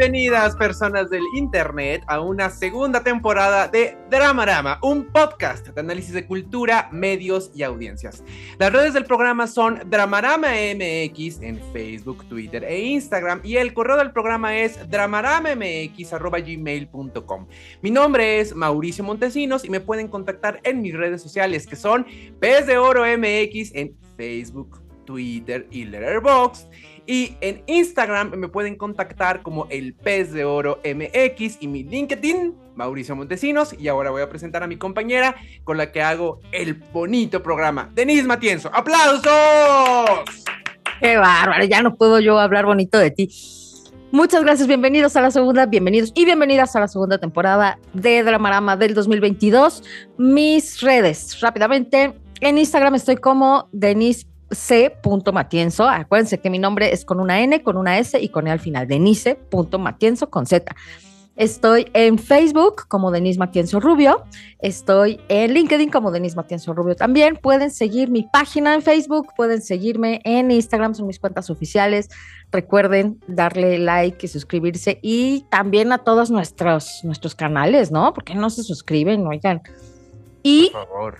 Bienvenidas personas del internet a una segunda temporada de Dramarama, un podcast de análisis de cultura, medios y audiencias. Las redes del programa son Dramarama MX en Facebook, Twitter e Instagram y el correo del programa es dramaramamx@gmail.com. Mi nombre es Mauricio Montesinos y me pueden contactar en mis redes sociales que son Pez de Oro MX en Facebook, Twitter y Letterboxd y en Instagram me pueden contactar como el pez de oro MX y mi LinkedIn, Mauricio Montesinos. Y ahora voy a presentar a mi compañera con la que hago el bonito programa, Denise Matienzo. ¡Aplausos! Qué bárbaro, ya no puedo yo hablar bonito de ti. Muchas gracias, bienvenidos a la segunda, bienvenidos y bienvenidas a la segunda temporada de Dramarama del 2022. Mis redes, rápidamente, en Instagram estoy como Denise c.matienzo. Acuérdense que mi nombre es con una N, con una S y con E al final. Denise.matienzo con Z. Estoy en Facebook como Denise Matienzo Rubio. Estoy en LinkedIn como Denise Matienzo Rubio también. Pueden seguir mi página en Facebook, pueden seguirme en Instagram, son mis cuentas oficiales. Recuerden darle like y suscribirse y también a todos nuestros, nuestros canales, ¿no? Porque no se suscriben, oigan. Y Por favor.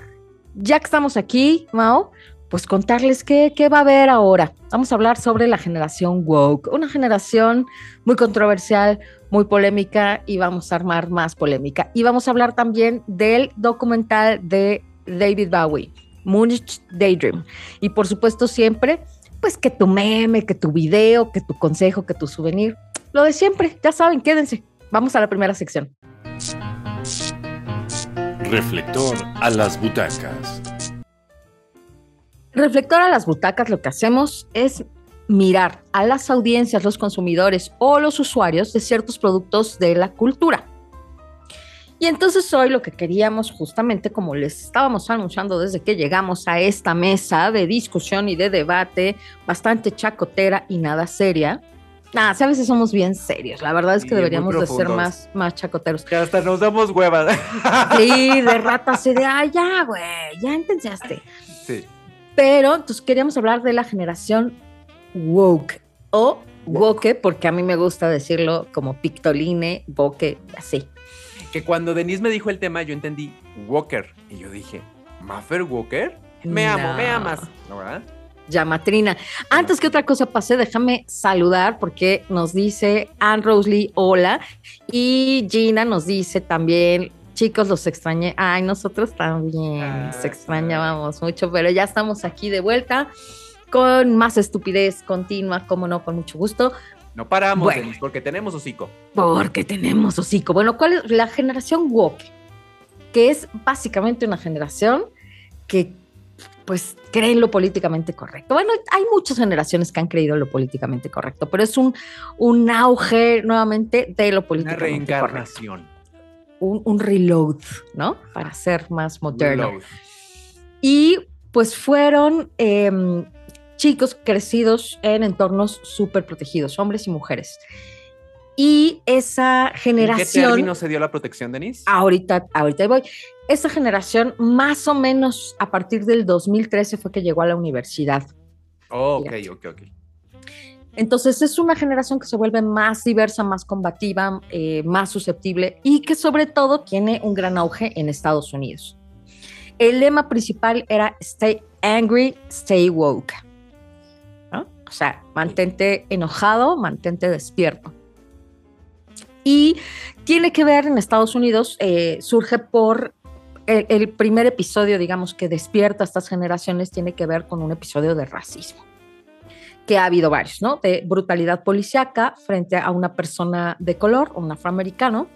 ya que estamos aquí, Mao, pues contarles qué, qué va a haber ahora. Vamos a hablar sobre la generación woke, una generación muy controversial, muy polémica y vamos a armar más polémica. Y vamos a hablar también del documental de David Bowie, Munich Daydream. Y por supuesto siempre, pues que tu meme, que tu video, que tu consejo, que tu souvenir, lo de siempre, ya saben, quédense. Vamos a la primera sección. Reflector a las butacas. Reflector a las butacas lo que hacemos es mirar a las audiencias, los consumidores o los usuarios de ciertos productos de la cultura. Y entonces hoy lo que queríamos justamente, como les estábamos anunciando desde que llegamos a esta mesa de discusión y de debate, bastante chacotera y nada seria. Nada, sí, a veces somos bien serios. La verdad es que Sí, deberíamos de ser más, más chacoteros. Que hasta nos damos huevas. Sí, de rata así de, ay, ya, güey, ya entendiaste. sí. Pero entonces queríamos hablar de la generación woke o woke, porque a mí me gusta decirlo como pictoline, woke, así. Que cuando Denise me dijo el tema, yo entendí Walker. Y yo dije, ¿Maffer Walker? Me amo, me amas. ¿No, verdad? Llamatrina. Antes que otra cosa pase, déjame saludar porque nos dice Anne Rosley, hola, y Gina nos dice también, chicos, los extrañé. Ay, nosotros también, Ah, nos extrañábamos mucho, pero ya estamos aquí de vuelta con más estupidez continua, como no, con mucho gusto. No paramos, Bueno. Denise, porque tenemos hocico. Porque tenemos hocico. Bueno, ¿cuál es la generación woke? Que es básicamente una generación que pues cree en lo políticamente correcto. Bueno, hay muchas generaciones que han creído en lo políticamente correcto, pero es un, un auge nuevamente de lo Una políticamente correcto. Un, un reload, ¿no? Para ser más moderno. Reload. Y pues fueron em, chicos crecidos en entornos súper protegidos, hombres y mujeres. Y esa ¿En qué generación... término se dio la protección, Denise? Ahorita, ahorita voy. Esa generación, más o menos a partir del 2013 fue que llegó a la universidad. Oh, ok, ok, ok. Entonces es una generación que se vuelve más diversa, más combativa, eh, más susceptible y que sobre todo tiene un gran auge en Estados Unidos. El lema principal era Stay angry, stay woke. O sea, mantente enojado, mantente despierto. Y tiene que ver en Estados Unidos, eh, surge por el, el primer episodio, digamos, que despierta a estas generaciones, tiene que ver con un episodio de racismo que ha habido varios, ¿no? De brutalidad policiaca frente a una persona de color, un afroamericano,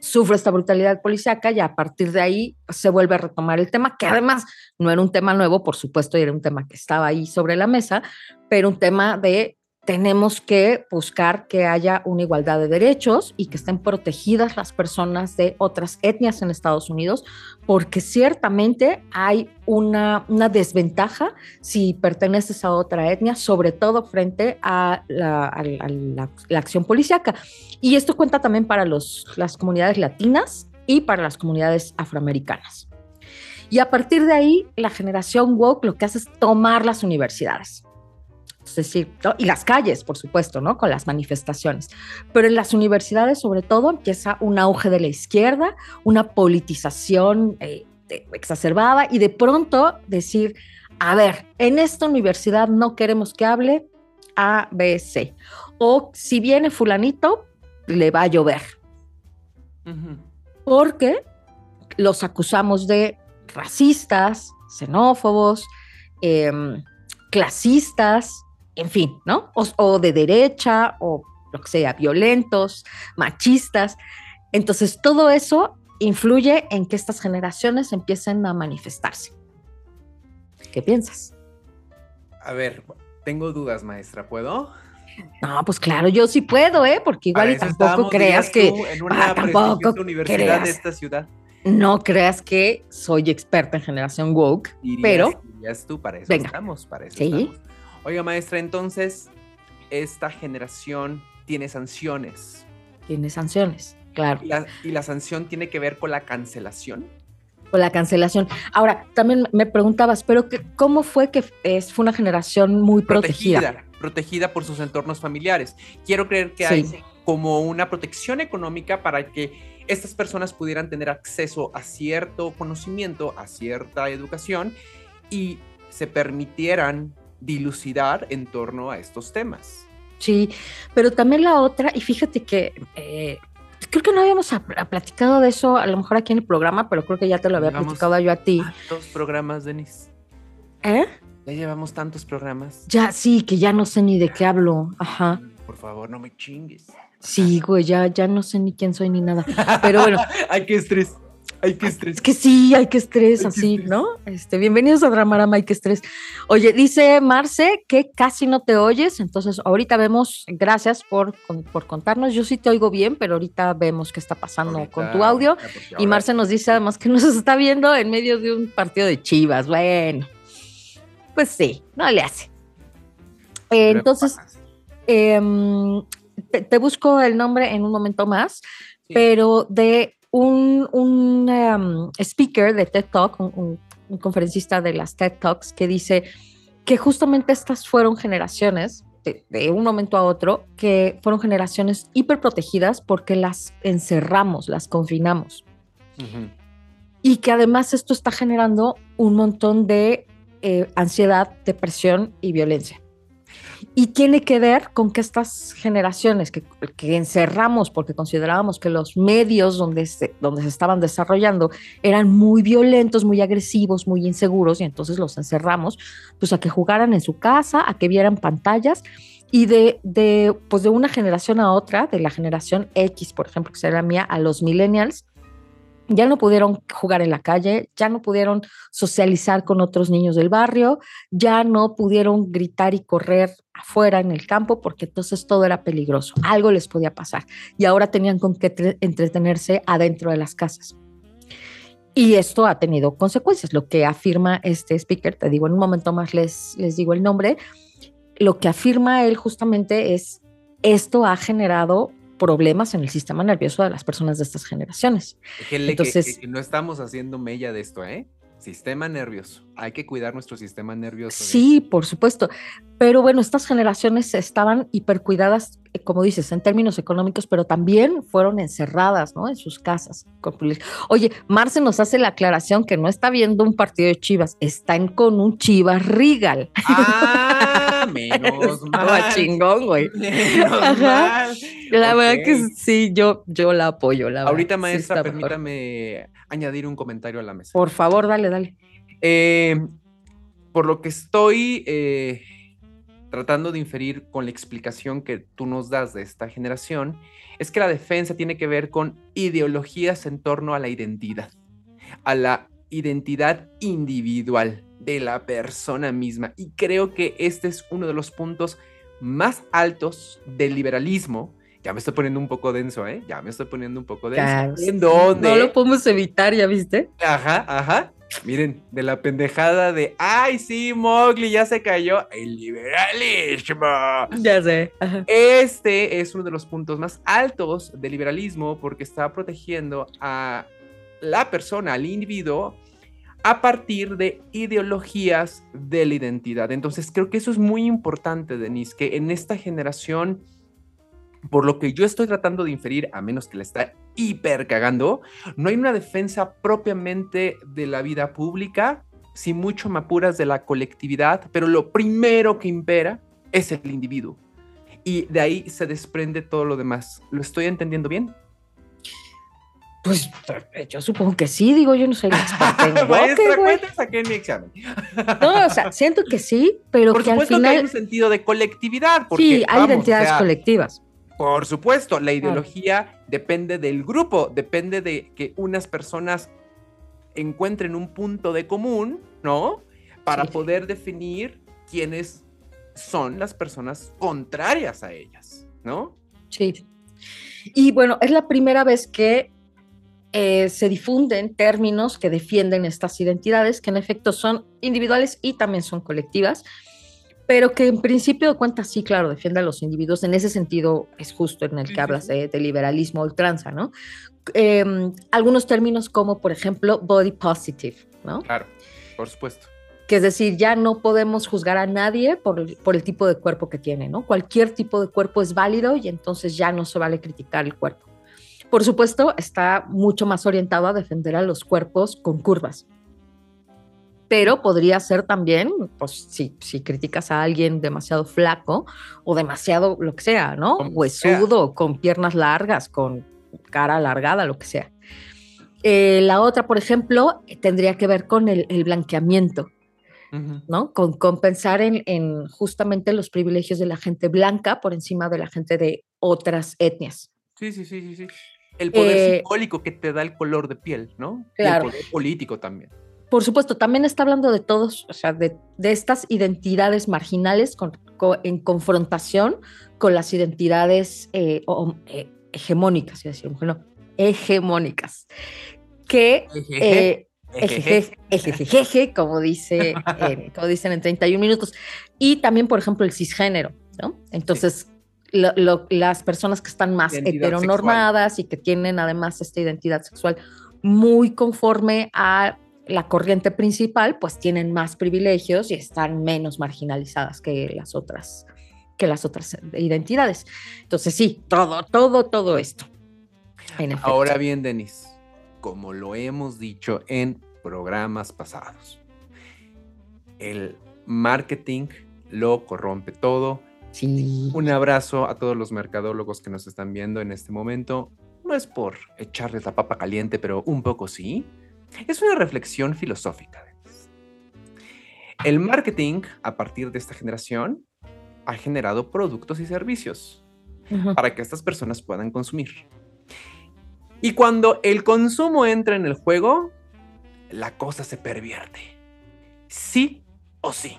sufre esta brutalidad policiaca y a partir de ahí se vuelve a retomar el tema, que además no era un tema nuevo, por supuesto, y era un tema que estaba ahí sobre la mesa, pero un tema de tenemos que buscar que haya una igualdad de derechos y que estén protegidas las personas de otras etnias en Estados Unidos, porque ciertamente hay una, una desventaja si perteneces a otra etnia, sobre todo frente a la, a la, la acción policíaca. Y esto cuenta también para los, las comunidades latinas y para las comunidades afroamericanas. Y a partir de ahí, la generación woke lo que hace es tomar las universidades es decir, y las calles, por supuesto, ¿no? Con las manifestaciones. Pero en las universidades, sobre todo, empieza un auge de la izquierda, una politización eh, exacerbada y de pronto decir, a ver, en esta universidad no queremos que hable A, B, C. O si viene fulanito, le va a llover. Porque los acusamos de racistas, xenófobos, em, clasistas, en fin, ¿no? O, de derecha o lo que sea, violentos, machistas. Entonces, todo eso influye en que estas generaciones empiecen a manifestarse. ¿Qué piensas? A ver, tengo dudas, maestra, ¿puedo? No, pues claro, yo sí puedo, ¿eh? Porque igual y tampoco creas que en una ah, tampoco universidad de esta ciudad. No creas que soy experta en generación woke, pero dirías tú para eso estamos, para eso ¿Sí? Oiga, maestra, entonces, esta generación tiene sanciones. Tiene sanciones, claro. ¿Y la, sanción tiene que ver con la cancelación? Con la cancelación. Ahora, también me preguntabas, pero ¿cómo fue que es, fue una generación muy protegida? Protegida, por sus entornos familiares. Quiero creer que hay como una protección económica para que estas personas pudieran tener acceso a cierto conocimiento, a cierta educación y se permitieran dilucidar en torno a estos temas. Sí, pero también la otra, y fíjate que eh, creo que no habíamos platicado de eso, a lo mejor aquí en el programa, pero creo que ya te lo había platicado yo a ti. Tantos programas, Denise. ¿Eh? Ya llevamos tantos programas. Ya, sí, que ya no sé ni de qué hablo. Ajá. Por favor, no me chingues. Sí, güey, ya, ya no sé ni quién soy ni nada. Pero bueno. Ay, qué estrés. Hay que estrés. Es que sí, hay que estrés, así, ¿no? Este, bienvenidos a Dramarama, hay que estrés. Oye, dice Marce que casi no te oyes, entonces ahorita vemos, gracias por, por contarnos. Yo sí te oigo bien, pero ahorita vemos qué está pasando con tu audio. Y Marce nos dice además que nos está viendo en medio de un partido de chivas. Bueno, pues sí, no le hace. entonces, em, te, busco el nombre en un momento más, pero de un, un em, speaker de TED Talk, un, conferencista de las TED Talks, que dice que justamente estas fueron generaciones, de, un momento a otro, que fueron generaciones hiperprotegidas porque las encerramos, las confinamos. Y que además esto está generando un montón de eh, ansiedad, depresión y violencia. Y tiene que ver con que estas generaciones que, encerramos porque considerábamos que los medios donde se, donde se estaban desarrollando eran muy violentos, muy agresivos, muy inseguros, y entonces los encerramos pues a que jugaran en su casa, a que vieran pantallas, y de, pues de una generación a otra, de la generación X, por ejemplo, que será mía, a los millennials, ya no pudieron jugar en la calle, ya no pudieron socializar con otros niños del barrio, ya no pudieron gritar y correr afuera en el campo porque entonces todo era peligroso, algo les podía pasar y ahora tenían con qué entretenerse adentro de las casas. Y esto ha tenido consecuencias, lo que afirma este speaker, te digo en un momento más les, les digo el nombre, lo que afirma él justamente es, esto ha generado problemas en el sistema nervioso de las personas de estas generaciones. Entonces, no estamos haciendo mella de esto, ¿eh? Sistema nervioso. Hay que cuidar nuestro sistema nervioso. Sí, por supuesto. Pero bueno, estas generaciones estaban hipercuidadas, eh, como dices, en términos económicos, pero también fueron encerradas, ¿no? En sus casas. Oye, Marce nos hace la aclaración que no está viendo un partido de Chivas, están con un Chivas Regal. Ah, menos mal. chingón, güey. Menos mal. La verdad que sí, yo, yo la apoyo. La Ahorita, maestra, permítame añadir un comentario a la mesa. Por favor, dale, dale. Eh, por lo que estoy eh, tratando de inferir con la explicación que tú nos das de esta generación, es que la defensa tiene que ver con ideologías en torno a la identidad, a la identidad individual de la persona misma. Y creo que este es uno de los puntos más altos del liberalismo, ya me estoy poniendo un poco denso, ¿eh? Ya me estoy poniendo un poco denso. ¿En dónde? No lo podemos evitar, ¿ya viste? Ajá, ajá. Miren, de la pendejada de, ay, sí, Mowgli ya se cayó, el liberalismo. Ya sé. Este es uno de los puntos más altos del liberalismo porque está protegiendo a la persona, al individuo, a partir de ideologías de la identidad. Entonces creo que eso es muy importante, Denise, que en esta generación, por lo que yo estoy tratando de inferir, a menos que la está hiper cagando, no hay una defensa propiamente de la vida pública, si mucho me apuras de la colectividad, pero lo primero que impera es el individuo. Y de ahí se desprende todo lo demás. ¿Lo estoy entendiendo bien? Pues yo supongo que sí, digo, yo no soy experta en Maestra, cuenta saqué mi examen. No, o sea, siento que sí, pero Por que al supuesto final... que hay un sentido de colectividad. Porque, sí, hay vamos, o identidades sea, colectivas. Por supuesto, la ideología depende del grupo, depende de que unas personas encuentren un punto de común, ¿no? Para Sí. poder definir quiénes son las personas contrarias a ellas, ¿no? Sí. Y bueno, es la primera vez que eh, se difunden términos que defienden estas identidades, que en efecto son individuales y también son colectivas, pero que en principio de cuentas sí, claro, defienden a los individuos. En ese sentido es justo en el que hablas de, de liberalismo ultranza, ¿no? Eh, algunos términos como, por ejemplo, body positive, ¿no? Claro, por supuesto. que es decir, ya no podemos juzgar a nadie por el tipo de cuerpo que tiene, ¿no? Cualquier tipo de cuerpo es válido y entonces ya no se vale criticar el cuerpo. Por supuesto, está mucho más orientado a defender a los cuerpos con curvas. Pero podría ser también, pues si, si criticas a alguien demasiado flaco o demasiado lo que sea, ¿no? Como Huesudo, con piernas largas, con cara alargada, lo que sea. Eh, la otra, por ejemplo, tendría que ver con el- el blanqueamiento. ¿no? Con, con pensar en, en justamente los privilegios de la gente blanca por encima de la gente de otras etnias. Sí, sí, sí, sí, sí. El poder Eh, simbólico que te da el color de piel, ¿no? Claro. Y el poder político también. Por supuesto, también está hablando de todos, o sea, de, de estas identidades marginales con- en confrontación con las identidades eh, o- eh, hegemónicas, iba a decir, no, hegemónicas, que eh, ejejeje, como, dice, eh, como dicen en 31 minutos. Y también, por ejemplo, el cisgénero, ¿no? Entonces, lo- lo- las personas que están más Identidad heteronormadas y que tienen además esta identidad sexual muy conforme a la corriente principal, pues tienen más privilegios y están menos marginalizadas que las otras que las otras identidades. Entonces, sí, todo, todo, todo esto. Ahora bien, Denis, como lo hemos dicho en programas pasados, el marketing lo corrompe todo. sí. Un abrazo a todos los mercadólogos que nos están viendo en este momento. No es por echarles la papa caliente, pero un poco sí. Es una reflexión filosófica. El marketing, a partir de esta generación, ha generado productos y servicios para que estas personas puedan consumir. Y cuando el consumo entra en el juego, la cosa se pervierte. Sí o sí.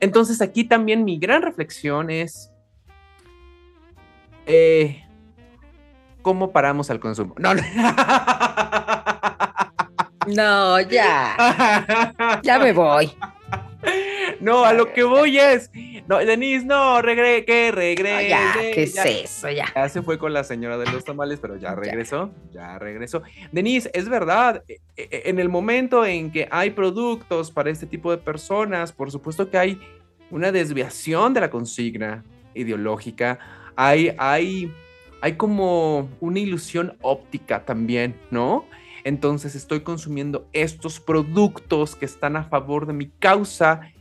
Entonces aquí también mi gran reflexión es eh, cómo paramos al consumo. No, no. No, ya. Ya me voy. No, a lo que voy es. No, Denise, no, regre que No, regrese. ya, ¿qué es ya. eso? Ya. Ya se fue con la señora de los tamales, pero ya Ya. regresó, ya regresó. Denise, es verdad, e- e- en el momento en que hay productos para este tipo de personas, por supuesto que hay una desviación de la consigna ideológica, hay, hay, hay como una ilusión óptica también, ¿no? Entonces estoy consumiendo estos productos que están a favor de mi causa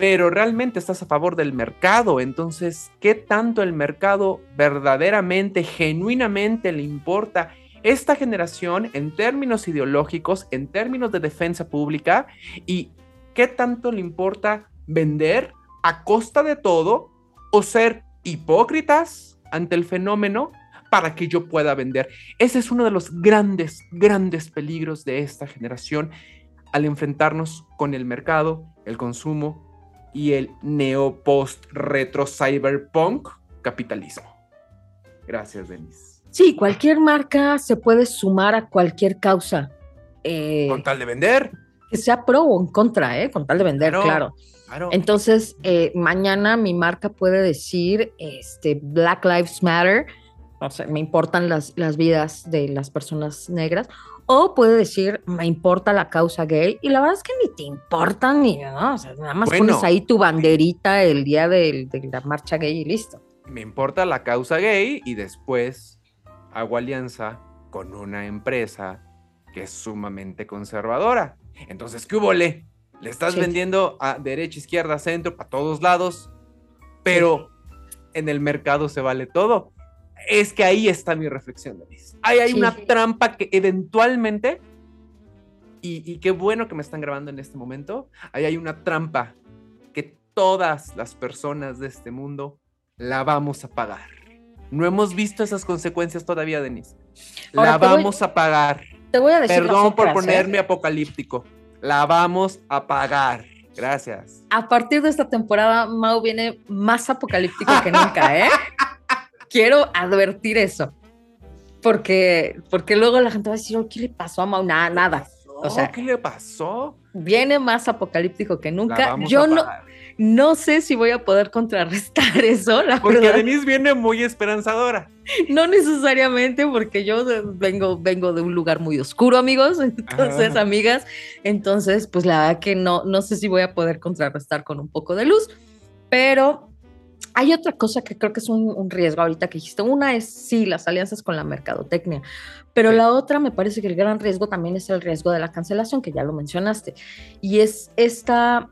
pero realmente estás a favor del mercado. Entonces, ¿qué tanto el mercado verdaderamente, genuinamente le importa esta generación en términos ideológicos, en términos de defensa pública? ¿Y qué tanto le importa vender a costa de todo o ser hipócritas ante el fenómeno? Para que yo pueda vender. Ese es uno de los grandes, grandes peligros de esta generación al enfrentarnos con el mercado, el consumo y el neo-post-retro cyberpunk capitalismo. Gracias, Denise. Sí, cualquier marca se puede sumar a cualquier causa. Eh, con tal de vender. Que sea pro o en contra, ¿eh? Con tal de vender, claro. Entonces, eh, mañana mi marca puede decir este, Black Lives Matter, o sea, me importan las, las vidas de las personas negras, o puede decir, me importa la causa gay, y la verdad es que ni te importa ni, ¿no? O sea, nada más pones ahí tu banderita el día de, de la marcha gay y listo. Me importa la causa gay y después hago alianza con una empresa que es sumamente conservadora. Entonces, ¿qué hubo, Le? Le estás vendiendo a derecha, izquierda, centro, para todos lados, pero en el mercado se vale todo. Es que ahí está mi reflexión, Denise. Ahí hay una trampa que eventualmente, y, qué bueno que me están grabando en este momento, ahí hay una trampa que todas las personas de este mundo la vamos a pagar. No hemos visto esas consecuencias todavía, Denise. la vamos a pagar. Te voy a decir. Perdón por ponerme apocalíptico la vamos a pagar. Gracias. A partir de esta temporada, Mau viene más apocalíptico que nunca, ¿eh? Quiero advertir eso. Porque, porque luego la gente va a decir, ¿qué le pasó a Mau? Nada, nada. O sea, ¿qué le pasó? Viene más apocalíptico que nunca. Yo no, no sé si voy a poder contrarrestar eso, la porque Denise viene muy esperanzadora. No necesariamente, porque yo vengo, vengo de un lugar muy oscuro, amigos, entonces, amigas, entonces, pues la verdad que no, no sé si voy a poder contrarrestar con un poco de luz, pero hay otra cosa que creo que es un, riesgo ahorita que dijiste. Una es, sí, las alianzas con la mercadotecnia, pero la otra me parece que el gran riesgo también es el riesgo de la cancelación, que ya lo mencionaste, y es esta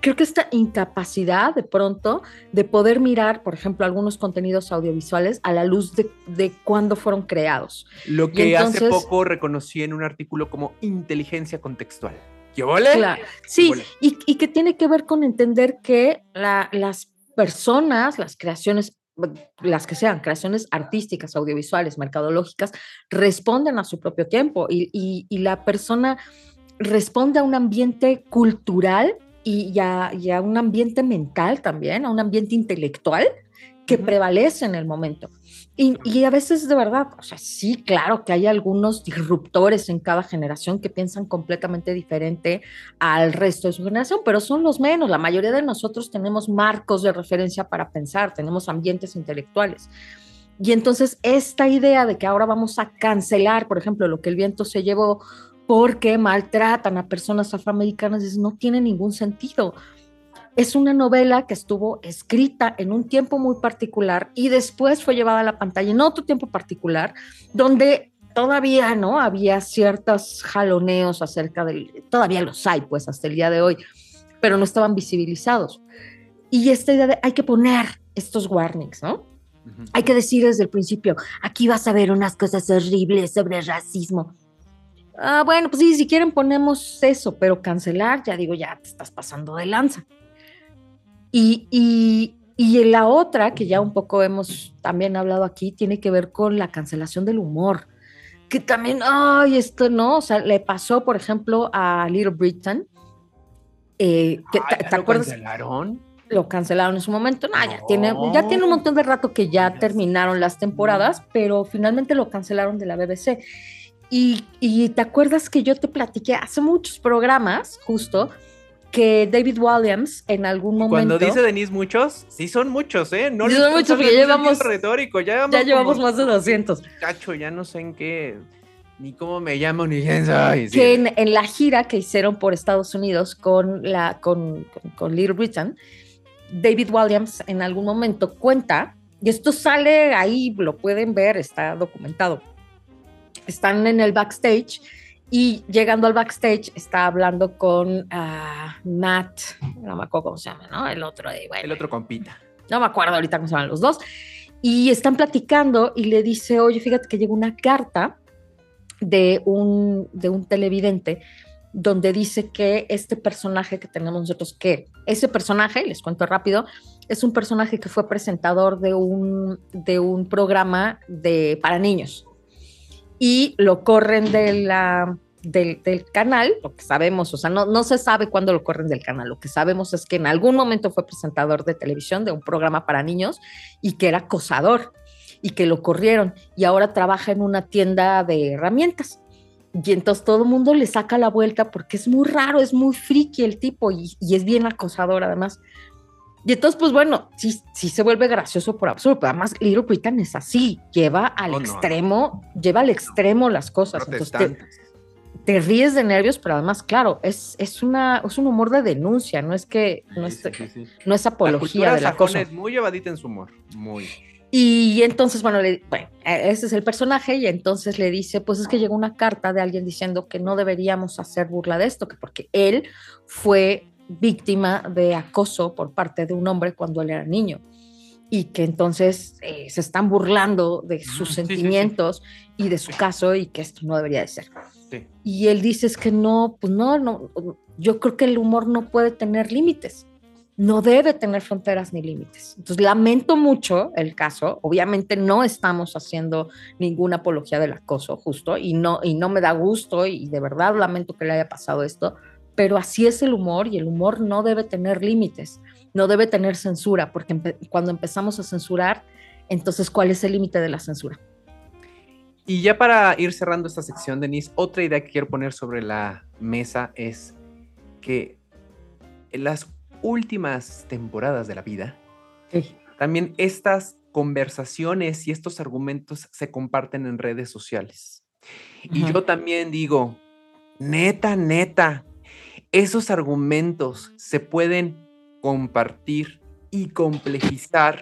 creo que esta incapacidad de pronto de poder mirar, por ejemplo, algunos contenidos audiovisuales a la luz de, de cuándo fueron creados. Lo que hace poco reconocí en un artículo como inteligencia contextual. ¿Qué vole? Sí, y, y, que tiene que ver con entender que las personas, las creaciones las que sean creaciones artísticas, audiovisuales, mercadológicas, responden a su propio tiempo y, y, y la persona responde a un ambiente cultural y a, un ambiente mental también, a un ambiente intelectual que prevalece en el momento. Y, a veces de verdad, o sea, sí, claro que hay algunos disruptores en cada generación que piensan completamente diferente al resto de su generación, pero son los menos. La mayoría de nosotros tenemos marcos de referencia para pensar, tenemos ambientes intelectuales. Y entonces esta idea de que ahora vamos a cancelar, por ejemplo, lo que el viento se llevó porque maltratan a personas afroamericanas, no tiene ningún sentido. Es una novela que estuvo escrita en un tiempo muy particular y después fue llevada a la pantalla en otro tiempo particular, donde todavía no había ciertos jaloneos acerca del, todavía los hay pues hasta el día de hoy, pero no estaban visibilizados. Y esta idea de hay que poner estos warnings, ¿no? Hay que decir desde el principio, aquí vas a ver unas cosas horribles sobre racismo. Ah, bueno, pues sí, si quieren ponemos eso, pero cancelar, ya digo, ya te estás pasando de lanza. Y, y, y la otra, que ya un poco hemos también hablado aquí, tiene que ver con la cancelación del humor. Que también, ay, esto no, o sea, le pasó, por ejemplo, a Little Britain. Eh, que, ¿Te, ¿Lo cancelaron? Lo cancelaron en su momento. No, Ya, tiene, ya tiene un montón de rato que ya terminaron las temporadas, pero finalmente lo cancelaron de la BBC. Y, te acuerdas que yo te platiqué hace muchos programas, justo, que David Williams en algún momento. Cuando dice Denise muchos, sí son muchos, ¿eh? No sí son muchos, porque ya llevamos. Retórico, ya llevamos, ya llevamos más de 200. Cacho, ya no sé en qué. Ni cómo me llamo, ni quién soy. Que en, la gira que hicieron por Estados Unidos con, la, con, con Little Britain, David Williams en algún momento cuenta, y esto sale ahí, lo pueden ver, está documentado están en el backstage y llegando al backstage está hablando con ah, Matt, no me acuerdo cómo se llama, ¿no? El otro de, El otro compita. No me acuerdo ahorita cómo se llaman los dos. Y están platicando y le dice, oye, fíjate que llegó una carta de un, de un televidente donde dice que este personaje que tenemos nosotros, que ese personaje, les cuento rápido, es un personaje que fue presentador de un, de un programa de, para niños y lo corren de la, del, canal, lo que sabemos, o sea, no, no se sabe cuándo lo corren del canal, lo que sabemos es que en algún momento fue presentador de televisión de un programa para niños y que era acosador y que lo corrieron y ahora trabaja en una tienda de herramientas. Y entonces todo el mundo le saca la vuelta porque es muy raro, es muy friki el tipo y, es bien acosador además. Y entonces, pues bueno, sí, sí se vuelve gracioso por absurdo, pero además Little Britain es así, lleva al oh, extremo, lleva al extremo las cosas. Entonces te, ríes de nervios, pero además, claro, es, es, una, es un humor de denuncia, no es que, no, es, no es apología de la cosa. Es muy llevadita en su humor, muy. Y entonces, bueno, e, ese es el personaje y entonces le dice, pues es que llegó una carta de alguien diciendo que no deberíamos hacer burla de esto, que porque él fue víctima de acoso por parte de un hombre cuando él era niño y que entonces eh, se están burlando de sus sentimientos y de su caso y que esto no debería de ser. Y él dice es que no, pues no, no, yo creo que el humor no puede tener límites no debe tener fronteras ni límites. Entonces, lamento mucho el caso. Obviamente no estamos haciendo ninguna apología del acoso, justo, y no, y no me da gusto y de verdad lamento que le haya pasado esto, pero así es el humor y el humor no debe tener límites, no debe tener censura, porque cuando empezamos a censurar, entonces, ¿cuál es el límite de la censura? Y ya para ir cerrando esta sección, Denise, otra idea que quiero poner sobre la mesa es que las últimas temporadas de la vida, también estas conversaciones y estos argumentos se comparten en redes sociales. Y yo también digo, neta, neta, esos argumentos se pueden compartir y complejizar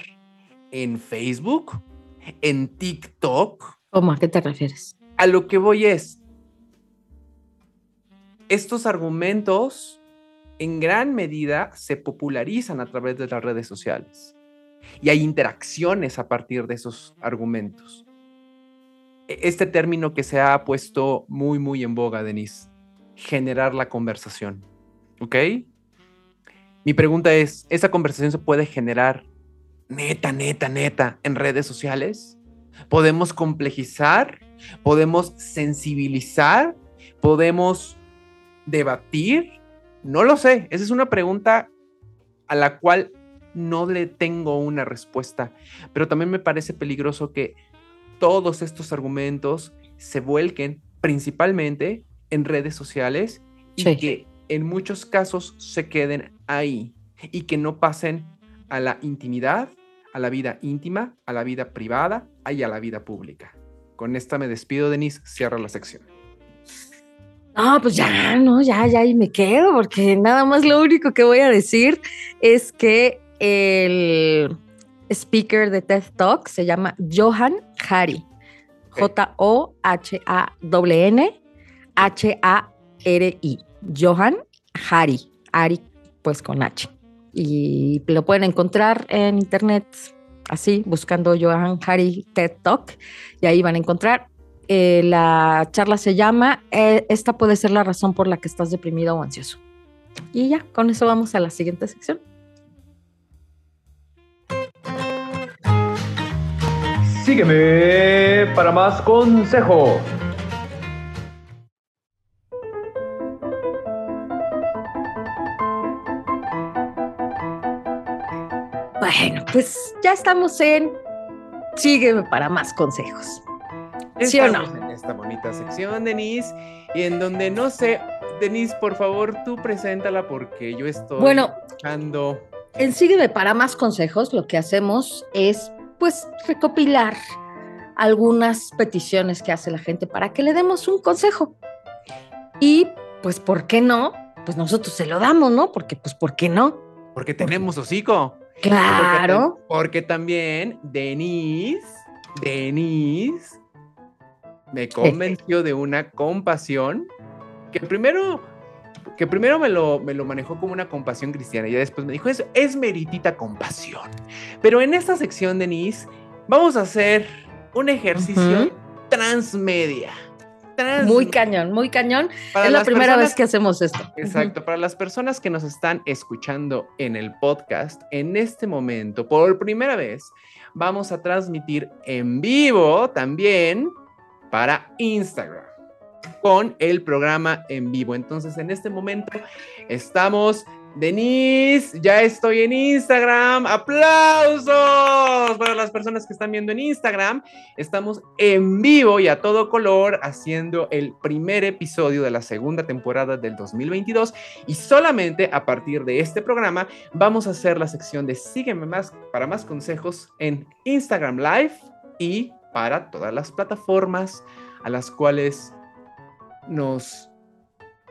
en Facebook, en TikTok. ¿Cómo? ¿A qué te refieres? A lo que voy es, estos argumentos en gran medida se popularizan a través de las redes sociales y hay interacciones a partir de esos argumentos. E, este término que se ha puesto muy, muy en boga, Denise, generar la conversación. ¿Ok? Mi pregunta es, ¿esa conversación se puede generar neta, neta, neta en redes sociales? ¿Podemos complejizar? ¿Podemos sensibilizar? ¿Podemos debatir? No lo sé, esa es una pregunta a la cual no le tengo una respuesta, pero también me parece peligroso que todos estos argumentos se vuelquen principalmente en redes sociales y que en muchos casos se queden ahí y que no pasen a la intimidad, a la vida íntima, a la vida privada y a la vida pública. Con esta me despido, Denise. Cierra la sección. Ah, pues ya, no, ya, ya, y me quedo, porque nada más lo único que voy a decir es que el speaker de TED Talk se llama Johan Hari. J-O-H-A-N H-A-R-I. Johan Hari. Hari, pues con H. Y lo pueden encontrar en internet así, buscando Johan Hari TED Talk. Y ahí van a encontrar eh, la charla se llama eh, Esta puede ser la razón por la que estás deprimido o ansioso. Y ya, con eso vamos a la siguiente sección. Sígueme para más consejo. Pues ya estamos en Sígueme para más consejos. ¿Sí o no? En esta bonita sección, Denise, y en donde no sé, Denise, por favor, tú preséntala porque yo estoy bueno, escuchando. En Sígueme para más consejos, lo que hacemos es, pues, recopilar algunas peticiones que hace la gente para que le demos un consejo. Y, pues, ¿por qué no? Pues nosotros se lo damos, ¿no? Porque, pues, ¿por qué no? Porque tenemos hocico. Claro. Porque, porque también Denise, Denise me convenció de una compasión que primero, que primero me lo, me lo manejó como una compasión cristiana y después me dijo, es, es meritita compasión. Pero en esta sección, Denise, vamos a hacer un ejercicio transmedia. Muy cañón, muy cañón. es la primera vez que hacemos esto. Exacto, para las personas que nos están escuchando en el podcast, en este momento, por primera vez, vamos a transmitir en vivo también para Instagram. con el programa en vivo. Entonces, en este momento estamos Denise, ya estoy en Instagram. ¡Aplausos para las personas que están viendo en Instagram! Estamos en vivo y a todo color haciendo el primer episodio de la segunda temporada del 2022 y solamente a partir de este programa vamos a hacer la sección de Sígueme más para más consejos en Instagram Live y para todas las plataformas a las cuales nos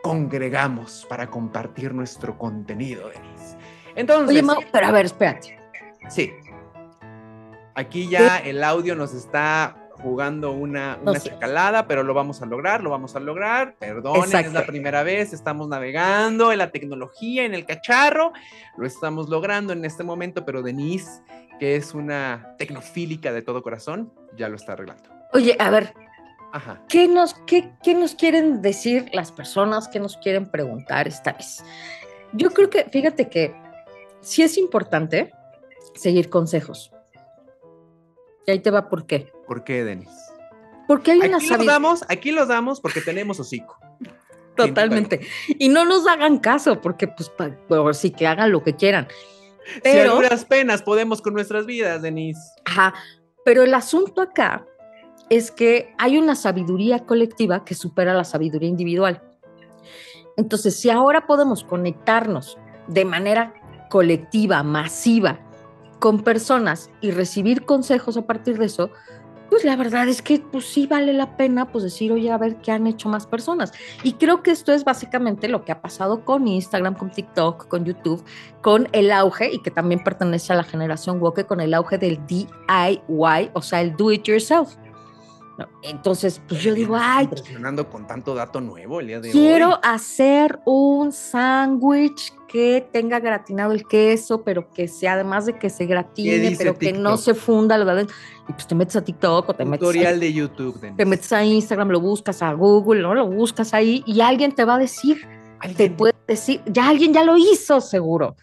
congregamos para compartir nuestro contenido, Denise. Entonces. Oye, Mau, pero a ver, espérate. Sí. Aquí ya el audio nos está jugando una, una escalada, pero lo vamos a lograr, lo vamos a lograr. Perdonen, es la primera vez, estamos navegando en la tecnología, en el cacharro, lo estamos logrando en este momento, pero Denise, que es una tecnofílica de todo corazón, ya lo está arreglando. Oye, a ver, ¿Qué, nos, qué, ¿Qué nos quieren decir las personas? ¿Qué nos quieren preguntar esta vez? Yo creo que, fíjate que sí es importante seguir consejos. Y ahí te va por qué. ¿Por qué, Denis? Porque hay una aquí los damos, aquí los damos porque tenemos hocico. Totalmente. Y no nos hagan caso, porque pues, por sí que hagan lo que quieran. Pero, si a penas podemos con nuestras vidas, Denise. Ajá. Pero el asunto acá es que hay una sabiduría colectiva que supera la sabiduría individual. Entonces, si ahora podemos conectarnos de manera colectiva, masiva, con personas y recibir consejos a partir de eso, pues la verdad es que pues sí vale la pena pues decir, oye, a ver qué han hecho más personas. Y creo que esto es básicamente lo que ha pasado con Instagram, con TikTok, con YouTube, con el auge, y que también pertenece a la generación woke, con el auge del DIY, o sea, el do it yourself. Entonces, pues yo digo, ay. Impresionando con tanto dato nuevo el día de quiero hoy. Quiero hacer un sándwich que tenga gratinado el queso, pero que sea además de que se gratine, pero que no se funda, verdad. Y pues te metes a TikTok o te metes. Tutorial de YouTube. Te metes a Instagram, lo buscas a Google, ¿no? Lo buscas ahí y alguien te va a decir. Te puede decir, ya alguien ya lo hizo, seguro.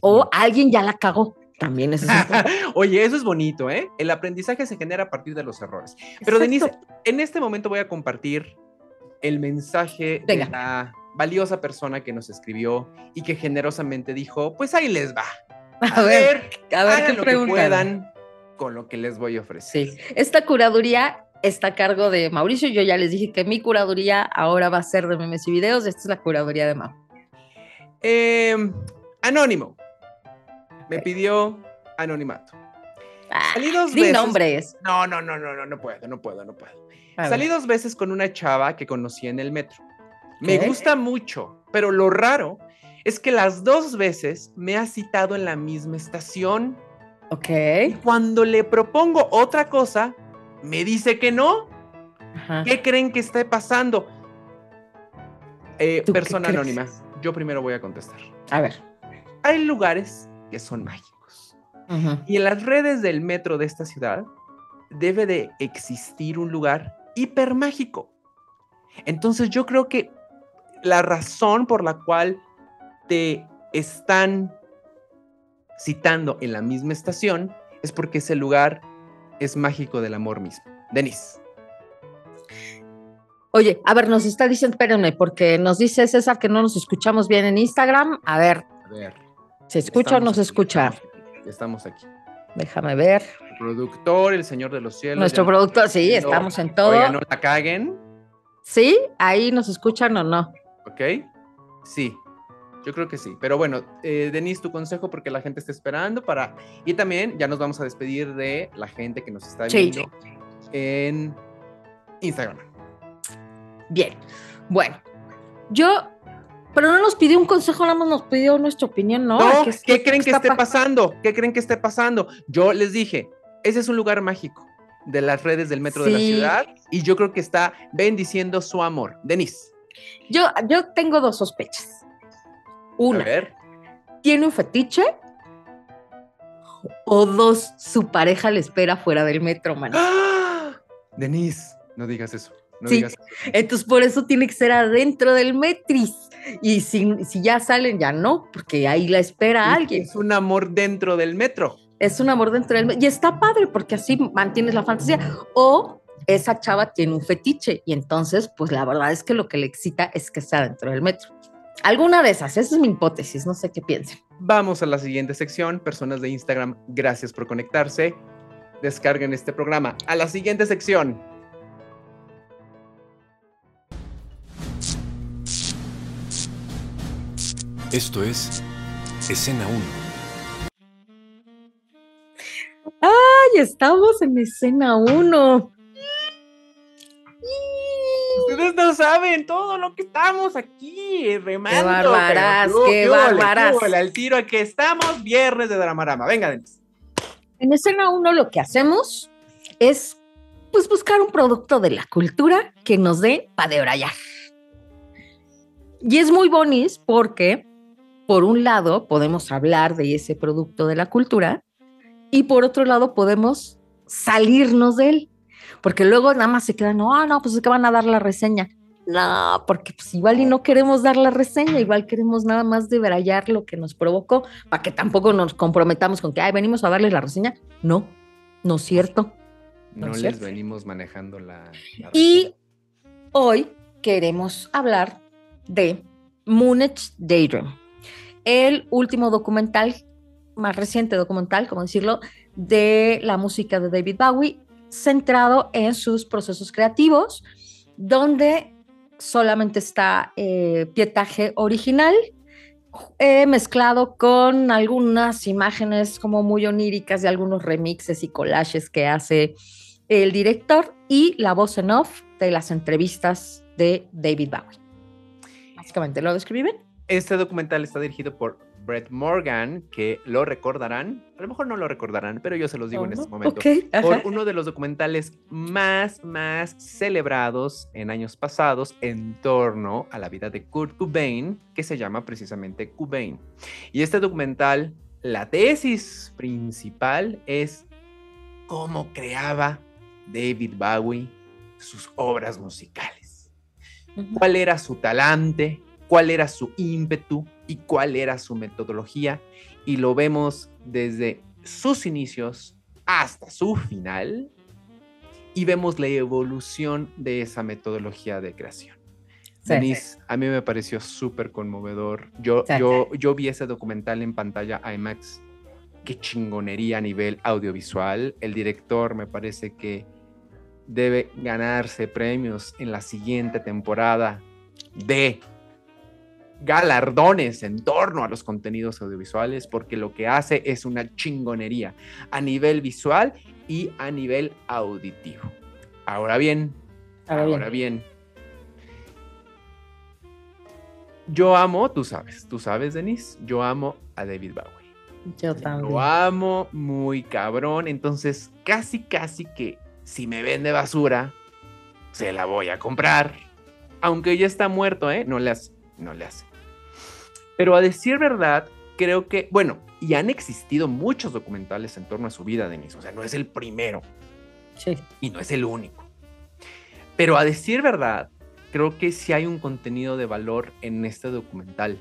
o alguien ya la cagó. También es Oye, eso es bonito, ¿eh? El aprendizaje se genera a partir de los errores. Pero Denise, en este momento voy a compartir el mensaje de la valiosa persona que nos escribió y que generosamente dijo, pues ahí les va. A, ver, a ver qué lo que puedan con lo que les voy a ofrecer. Sí, esta curaduría está a cargo de Mauricio. Yo ya les dije que mi curaduría ahora va a ser de memes y videos. Esta es la curaduría de Mau. Em, anónimo me pidió anonimato. Ah, Salí dos veces. nombres. No, no, no, no, no, no puedo, no puedo, no puedo. Salí dos veces con una chava que conocí en el metro. Me gusta mucho, pero lo raro es que las dos veces me ha citado en la misma estación. Ok. Y cuando le propongo otra cosa, me dice que no. ¿Qué creen que esté pasando? Eh, persona anónima, yo primero voy a contestar. A ver. Hay lugares que son mágicos. Y en las redes del metro de esta ciudad debe de existir un lugar hipermágico. Entonces yo creo que la razón por la cual te están citando en la misma estación es porque ese lugar es mágico del amor mismo. Denise. Oye, a ver, nos está diciendo, espérenme, porque nos dice César que no nos escuchamos bien en Instagram. A ver. A ver. ¿Se escucha o no se escucha? Estamos aquí. Déjame ver. El productor, el señor de los cielos. Nuestro productor, sí, estamos en todo. Oigan, no la caguen. ¿Sí? ¿Ahí nos escuchan o no? Ok. Sí. Yo creo que sí. Pero bueno, eh, Denise, tu consejo porque la gente está esperando para... Y también ya nos vamos a despedir de la gente que nos está viendo en Instagram. Bien. Bueno, yo pero no nos pidió un consejo, nada más nos pidió nuestra opinión, ¿no? No, ¿qué, creen que esté pasando? ¿Qué creen que esté pasando? Yo les dije, ese es un lugar mágico de las redes del metro de la ciudad y yo creo que está bendiciendo su amor. Denise. Yo, yo tengo dos sospechas. Una, A ver. ¿tiene un fetiche? O dos, su pareja le espera fuera del metro, man. ¡Ah! Denise, no digas eso. No sí, entonces por eso tiene que ser adentro del metris. Y si, si ya salen, ya no, porque ahí la espera alguien. Es un amor dentro del metro. Es un amor dentro del metro. Y está padre porque así mantienes la fantasía. O esa chava tiene un fetiche y entonces, pues la verdad es que lo que le excita es que sea dentro del metro. Alguna de esas, esa es mi hipótesis, no sé qué piensen. Vamos a la siguiente sección, personas de Instagram, gracias por conectarse. Descarguen este programa. A la siguiente sección. Esto es Escena 1. ¡Ay, estamos en escena 1! Ustedes no saben todo lo que estamos aquí remando. ¡Qué bárbaras, pero, qué ¿qué hubo, bárbaras! qué hubo? Al tiro a que estamos viernes de Dramarama. Venga, Denis. En escena 1 lo que hacemos es pues buscar un producto de la cultura que nos dé para debrayar. Y es muy bonis porque, por un lado, podemos hablar de ese producto de la cultura y por otro lado, podemos salirnos de él. Porque luego nada más se quedan, no, no, pues es que van a dar la reseña. No, porque pues igual y no queremos dar la reseña, igual queremos nada más debrayar lo que nos provocó, para que tampoco nos comprometamos con que, ay, venimos a darles la reseña. No, no es cierto. No, No es les cierto. venimos manejando la. la Y hoy queremos hablar de Moonage Daydream, el último documental, más reciente documental, como decirlo, de la música de David Bowie, centrado en sus procesos creativos, donde solamente está eh, pietaje original, eh, mezclado con algunas imágenes como muy oníricas de algunos remixes y collages que hace el director y la voz en off de las entrevistas de David Bowie. Básicamente, ¿lo describí bien? Este documental está dirigido por Brett Morgan, que lo recordarán, a lo mejor no lo recordarán, pero yo se los digo en este momento. Por uno de los documentales más, más celebrados en años pasados en torno a la vida de Kurt Cobain, que se llama precisamente Cobain. Y este documental, la tesis principal es cómo creaba David Bowie sus obras musicales cuál era su talante, cuál era su ímpetu y cuál era su metodología. Y lo vemos desde sus inicios hasta su final y vemos la evolución de esa metodología de creación. Sí. Denise, a mí me pareció súper conmovedor. Yo, Sí. yo, yo vi ese documental en pantalla IMAX. Qué chingonería a nivel audiovisual. El director me parece que debe ganarse premios en la siguiente temporada de galardones en torno a los contenidos audiovisuales porque lo que hace es una chingonería a nivel visual y a nivel auditivo. Ahora bien, Ahora bien. Yo amo, tú sabes, tú sabes, Denise, yo amo a David Bowie. Yo también. Lo amo muy cabrón, entonces casi, casi que si me vende basura, se la voy a comprar. Aunque ya está muerto, ¿eh? No le hace, no le hace. Pero a decir verdad, creo que, bueno, y han existido muchos documentales en torno a su vida, Denise, o sea, no es el primero Sí. y no es el único. Pero a decir verdad, creo que sí hay un contenido de valor en este documental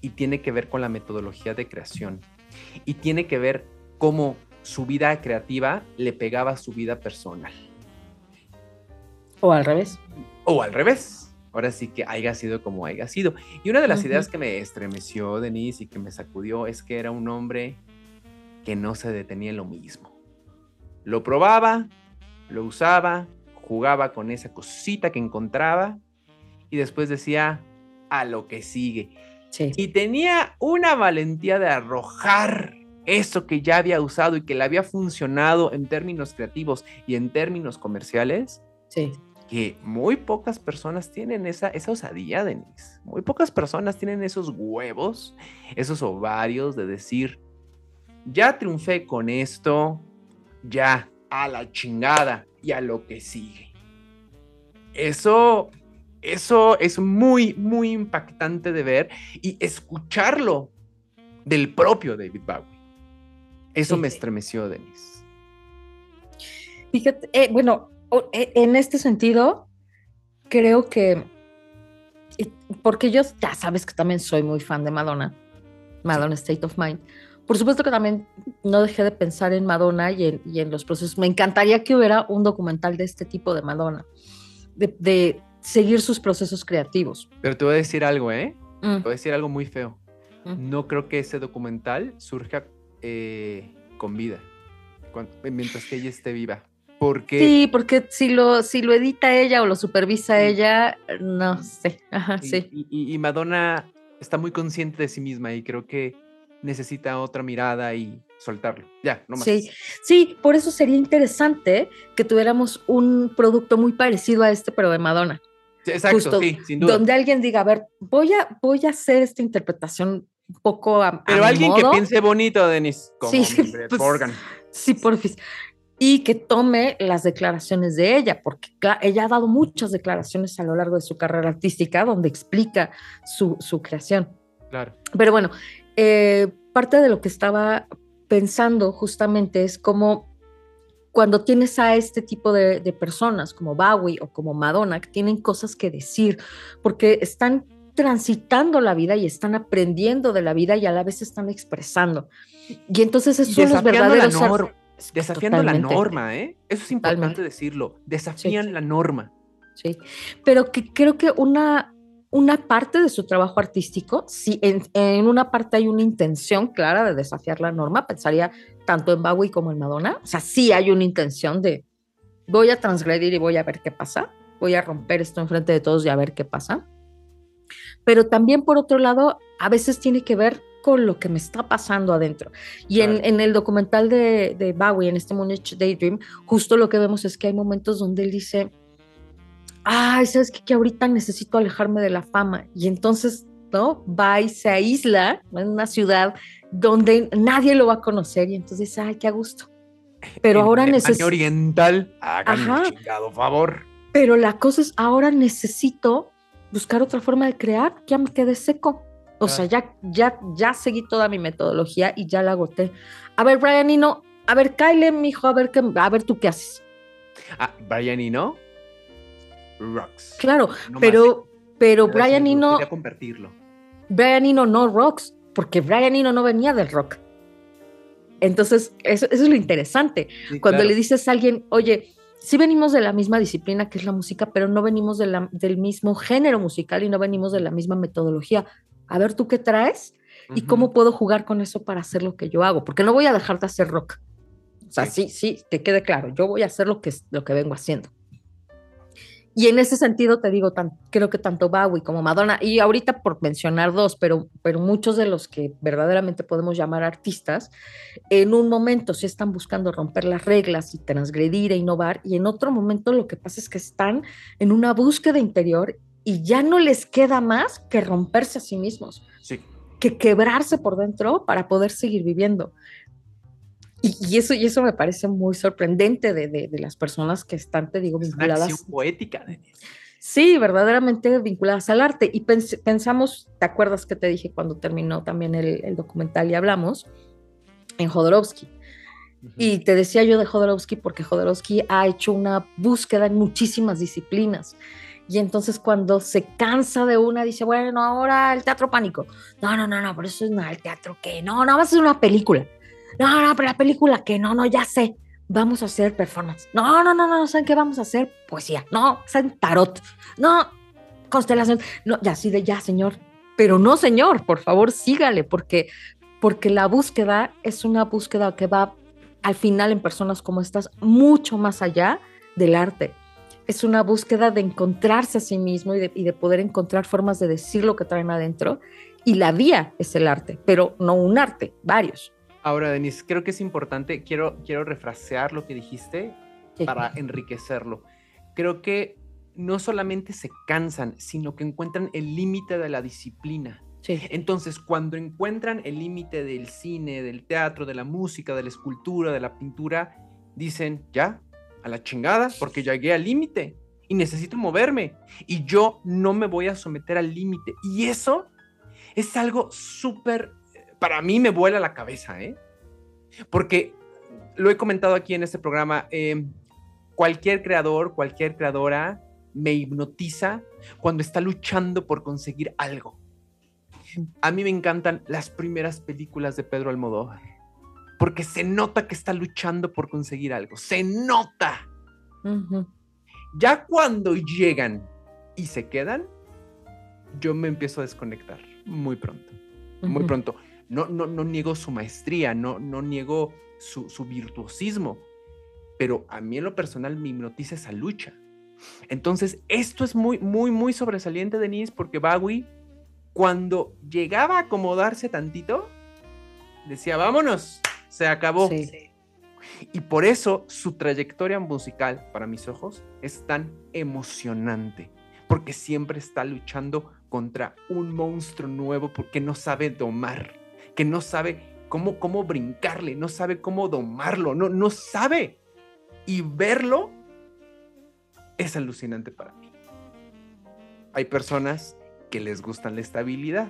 y tiene que ver con la metodología de creación y tiene que ver cómo su vida creativa le pegaba a su vida personal O al revés. o al revés. Ahora sí que haya sido como haya sido. Y una de las ideas que me estremeció, Denise, y que me sacudió es que era un hombre que no se detenía en lo mismo. Lo probaba, lo usaba, jugaba con esa cosita que encontraba y después decía a lo que sigue. Sí. Y tenía una valentía de arrojar eso que ya había usado y que le había funcionado en términos creativos y en términos comerciales Sí. Que muy pocas personas tienen esa, esa osadía, Denise. Muy pocas personas tienen esos huevos, esos ovarios de decir, ya triunfé con esto, ya, a la chingada y a lo que sigue. Eso, eso es muy, muy impactante de ver y escucharlo del propio David Bowie. Eso Sí, me estremeció, Denise. Fíjate, eh, bueno, en este sentido, creo que, porque yo ya sabes que también soy muy fan de Madonna, Madonna State of Mind, por supuesto que también no dejé de pensar en Madonna y en, y en los procesos. Me encantaría que hubiera un documental de este tipo de Madonna, de, de seguir sus procesos creativos. Pero te voy a decir algo, ¿eh? Mm, Te voy a decir algo muy feo. Mm. No creo que ese documental surja eh, con vida, mientras que ella esté viva. Porque Sí, porque si lo, si lo edita ella o lo supervisa ella, no sé. Ajá, y, sí. y- Madonna está muy consciente de sí misma y creo que necesita otra mirada y soltarlo. Ya, no más. Sí, sí, por eso sería interesante que tuviéramos un producto muy parecido a este, pero de Madonna. Sí, Exacto, Justo, sí, sin duda. Donde alguien diga, a ver, voy a, voy a hacer esta interpretación un poco a, a Pero mi alguien que piense bonito, Denis, como Sí, pues, Morgan. Sí, porfis. Y que tome las declaraciones de ella, porque ella ha dado muchas declaraciones a lo largo de su carrera artística donde explica su, su creación. Claro. Pero bueno, eh, parte de lo que estaba pensando justamente es como cuando tienes a este tipo de, de personas como Bowie o como Madonna que tienen cosas que decir, porque están transitando la vida y están aprendiendo de la vida y a la vez están expresando. Y entonces esos son los verdaderos... Desafiando la norma, ¿eh? Eso es importante Totalmente. decirlo. Desafían Sí. la norma. Sí, pero que creo que una, una parte de su trabajo artístico, si en, en una parte hay una intención clara de desafiar la norma, pensaría tanto en Bowie como en Madonna, o sea, sí hay una intención de voy a transgredir y voy a ver qué pasa, voy a romper esto enfrente de todos y a ver qué pasa. Pero también por otro lado, a veces tiene que ver con lo que me está pasando adentro. Y en, Claro. en el documental de, de Bowie, en este Moonage Daydream, justo lo que vemos es que hay momentos donde él dice, ay, ¿sabes qué? Que ahorita necesito alejarme de la fama. Y entonces, ¿no? Va y se aísla en una ciudad donde nadie lo va a conocer y entonces dice, ay, qué a gusto. Pero En ahora necesito... oriental. Un chingado favor. Pero la cosa es, ahora necesito buscar otra forma de crear, ya me quedé seco. O sea, ya, ya, ya seguí toda mi metodología y ya la agoté. A ver, Brian Eno, a ver, Kyle, mijo, a ver, qué, a ver tú qué haces. Ah, Brian Eno. Rocks. Claro, No pero, pero. Brian Eno, convertirlo. Brian Eno no rocks, porque Brian Eno no venía del rock. Entonces, eso, eso es lo interesante. Sí, Cuando claro. le dices a alguien, oye, sí venimos de la misma disciplina que es la música, pero no venimos de la- del mismo género musical y no venimos de la misma metodología. A ver, ¿tú qué traes? ¿Y cómo puedo jugar con eso para hacer lo que yo hago? Porque no voy a dejar de hacer rock. O sea, sí, sí, que quede claro, yo voy a hacer lo que, es- lo que vengo haciendo. Y en ese sentido te digo, tan, creo que tanto Bowie como Madonna, y ahorita por mencionar dos, pero, pero muchos de los que verdaderamente podemos llamar artistas, en un momento sí están buscando romper las reglas y transgredir e innovar, y en otro momento lo que pasa es que están en una búsqueda interior y ya no les queda más que romperse a sí mismos Sí. que quebrarse por dentro para poder seguir viviendo. Y, y eso, y eso me parece muy sorprendente de, de- de las personas que están, te digo, Es una vinculadas. acción poética. Sí, verdaderamente vinculadas al arte. Y pens- pensamos, ¿te acuerdas que te dije cuando terminó también el, el documental y hablamos? En Jodorowsky. Y te decía yo de Jodorowsky porque Jodorowsky ha hecho una búsqueda en muchísimas disciplinas. Y entonces cuando se cansa de una, dice, bueno, ahora el teatro pánico. No, no, no, no, pero eso es no, el teatro que no, no, vas a hacer una película. No, no, pero la película que no, no, ya sé. Vamos a hacer performance. No, no, no, no, ¿saben qué vamos a hacer? Poesía. No, ¿saben tarot? No, constelación. No, ya sí, de ya, señor. Pero no, señor, por favor, sígale, porque, porque la búsqueda es una búsqueda que va al final en personas como estas mucho más allá del arte. Es una búsqueda de encontrarse a sí mismo y de, y de poder encontrar formas de decir lo que traen adentro. Y la vía es el arte, pero no un arte, varios. Ahora, Denis, creo que es importante, quiero, quiero refrasear lo que dijiste Sí. para enriquecerlo. Creo que no solamente se cansan, sino que encuentran el límite de la disciplina. Sí. Entonces, cuando encuentran el límite del cine, del teatro, de la música, de la escultura, de la pintura, dicen, ya, a la chingada, porque llegué al límite y necesito moverme. Y yo no me voy a someter al límite. Y eso es algo súper, para mí me vuela la cabeza, ¿eh? Porque lo he comentado aquí en este programa, eh, cualquier creador, cualquier creadora me hipnotiza cuando está luchando por conseguir algo. A mí me encantan las primeras películas de Pedro Almodóvar, porque se nota que está luchando por conseguir algo, se nota. Ya cuando llegan y se quedan, yo me empiezo a desconectar muy pronto, muy pronto. No, no, no niego su maestría, no, no niego su, su virtuosismo, pero a mí en lo personal me hipnotiza esa lucha. Entonces, esto es muy, muy, muy sobresaliente, Denise, porque Bowie, cuando llegaba a acomodarse tantito, decía, vámonos, se acabó. Y por eso su trayectoria musical, para mis ojos, es tan emocionante, porque siempre está luchando contra un monstruo nuevo porque no sabe domar, que no sabe cómo, cómo brincarle, no sabe cómo domarlo, no, no sabe. Y verlo es alucinante para mí. Hay personas que les gusta la estabilidad,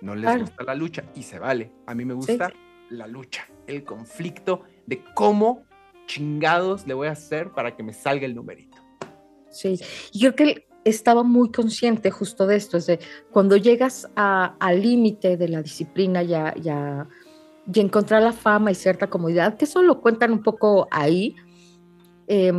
no les gusta la lucha y se vale. A mí me gusta la lucha, el conflicto de cómo chingados le voy a hacer para que me salga el numerito. Sí, y creo que estaba muy consciente justo de esto, es de cuando llegas al límite de la disciplina ya, ya, y encontrar la fama y cierta comodidad, que eso lo cuentan un poco ahí, eh,